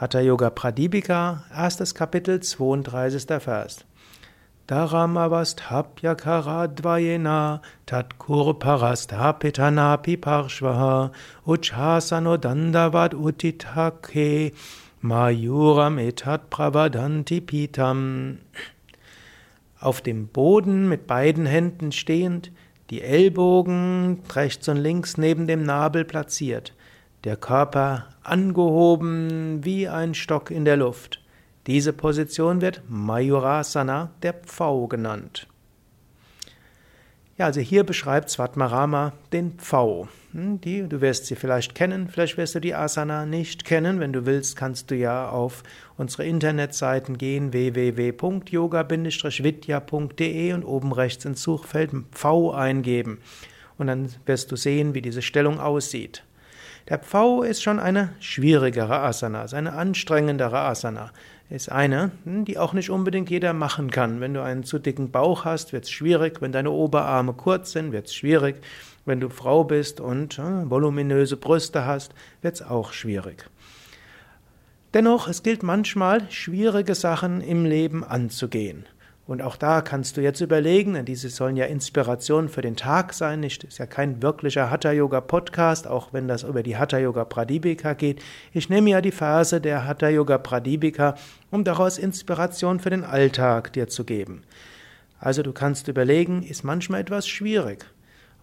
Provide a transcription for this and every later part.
Hatha Yoga Pradipika, erstes Kapitel, 32. Vers. Dharamavasthapyakaradvayena tatkurparastapitanapi parshvaha uchhasano dandavad utitake mayuram etat pravadanti pitam. Auf dem Boden mit beiden Händen stehend, die Ellbogen rechts und links neben dem Nabel platziert, der Körper angehoben wie ein Stock in der Luft. Diese Position wird Mayurasana, der Pfau genannt. Ja, also hier beschreibt Svatmarama den Pfau. Hm, die, du wirst sie vielleicht kennen, vielleicht wirst du die Asana nicht kennen. Wenn du willst, kannst du ja auf unsere Internetseiten gehen, www.yoga-vidya.de und oben rechts ins Suchfeld Pfau eingeben. Und dann wirst du sehen, wie diese Stellung aussieht. Der Pfau ist schon eine schwierigere Asana, ist eine anstrengendere Asana. Ist eine, hm, die auch nicht unbedingt jeder machen kann. Wenn du einen zu dicken Bauch hast, wird es schwierig. Wenn deine Oberarme kurz sind, wird es schwierig. Wenn du Frau bist und äh, voluminöse Brüste hast, wird es auch schwierig. Dennoch, es gilt manchmal, schwierige Sachen im Leben anzugehen. Und auch da kannst du jetzt überlegen, denn diese sollen ja Inspiration für den Tag sein, nicht, ist ja kein wirklicher Hatha Yoga Podcast, auch wenn das über die Hatha Yoga Pradipika geht. Ich nehme ja die Phase der Hatha Yoga Pradipika, um daraus Inspiration für den Alltag dir zu geben. Also du kannst überlegen, ist manchmal etwas schwierig.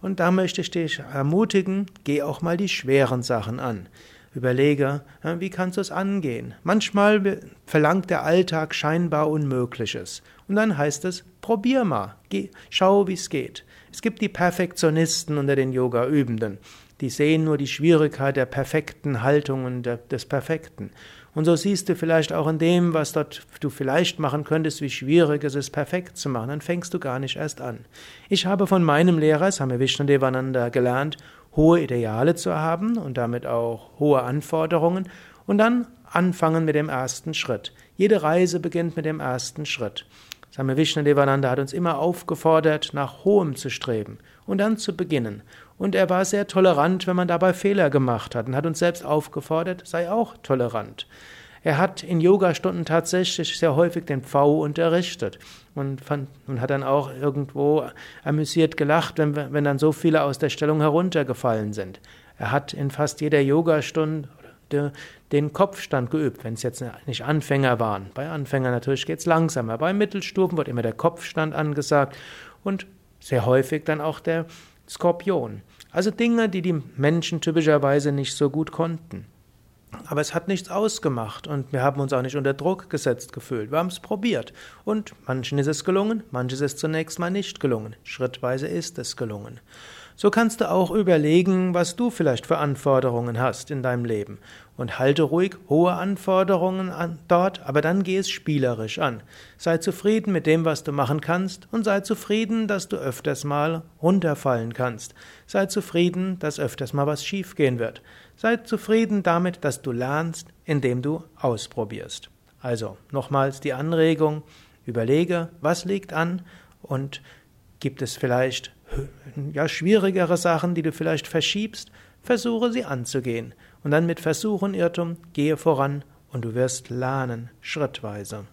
Und da möchte ich dich ermutigen, geh auch mal die schweren Sachen an. Überlege, wie kannst du es angehen? Manchmal verlangt der Alltag scheinbar Unmögliches. Und dann heißt es, probier mal, geh, schau, wie es geht. Es gibt die Perfektionisten unter den Yoga-Übenden. Die sehen nur die Schwierigkeit der perfekten Haltungen des Perfekten. Und so siehst du vielleicht auch in dem, was dort du vielleicht machen könntest, wie schwierig es ist, perfekt zu machen. Dann fängst du gar nicht erst an. Ich habe von meinem Lehrer, Same Vishnadevananda, gelernt, hohe Ideale zu haben und damit auch hohe Anforderungen und dann anfangen mit dem ersten Schritt. Jede Reise beginnt mit dem ersten Schritt. Same Vishnadevananda hat uns immer aufgefordert, nach Hohem zu streben und dann zu beginnen. Und er war sehr tolerant, wenn man dabei Fehler gemacht hat und hat uns selbst aufgefordert, sei auch tolerant. Er hat in Yogastunden tatsächlich sehr häufig den Pfau unterrichtet und, fand, und hat dann auch irgendwo amüsiert gelacht, wenn, wenn dann so viele aus der Stellung heruntergefallen sind. Er hat in fast jeder Yogastunde den Kopfstand geübt, wenn es jetzt nicht Anfänger waren. Bei Anfängern natürlich geht es langsamer. Bei Mittelstufen wird immer der Kopfstand angesagt und sehr häufig dann auch der Skorpion. Also Dinge, die die Menschen typischerweise nicht so gut konnten. Aber es hat nichts ausgemacht und wir haben uns auch nicht unter Druck gesetzt gefühlt. Wir haben es probiert. Und manchen ist es gelungen, manches ist zunächst mal nicht gelungen. Schrittweise ist es gelungen. So kannst du auch überlegen, was du vielleicht für Anforderungen hast in deinem Leben. Und halte ruhig hohe Anforderungen an dort, aber dann geh es spielerisch an. Sei zufrieden mit dem, was du machen kannst und sei zufrieden, dass du öfters mal runterfallen kannst. Sei zufrieden, dass öfters mal was schiefgehen wird. Sei zufrieden damit, dass du lernst, indem du ausprobierst. Also nochmals die Anregung, überlege, was liegt an und gibt es vielleicht ja, schwierigere Sachen, die du vielleicht verschiebst, versuche sie anzugehen. Und dann mit Versuch und Irrtum gehe voran und du wirst lernen, schrittweise.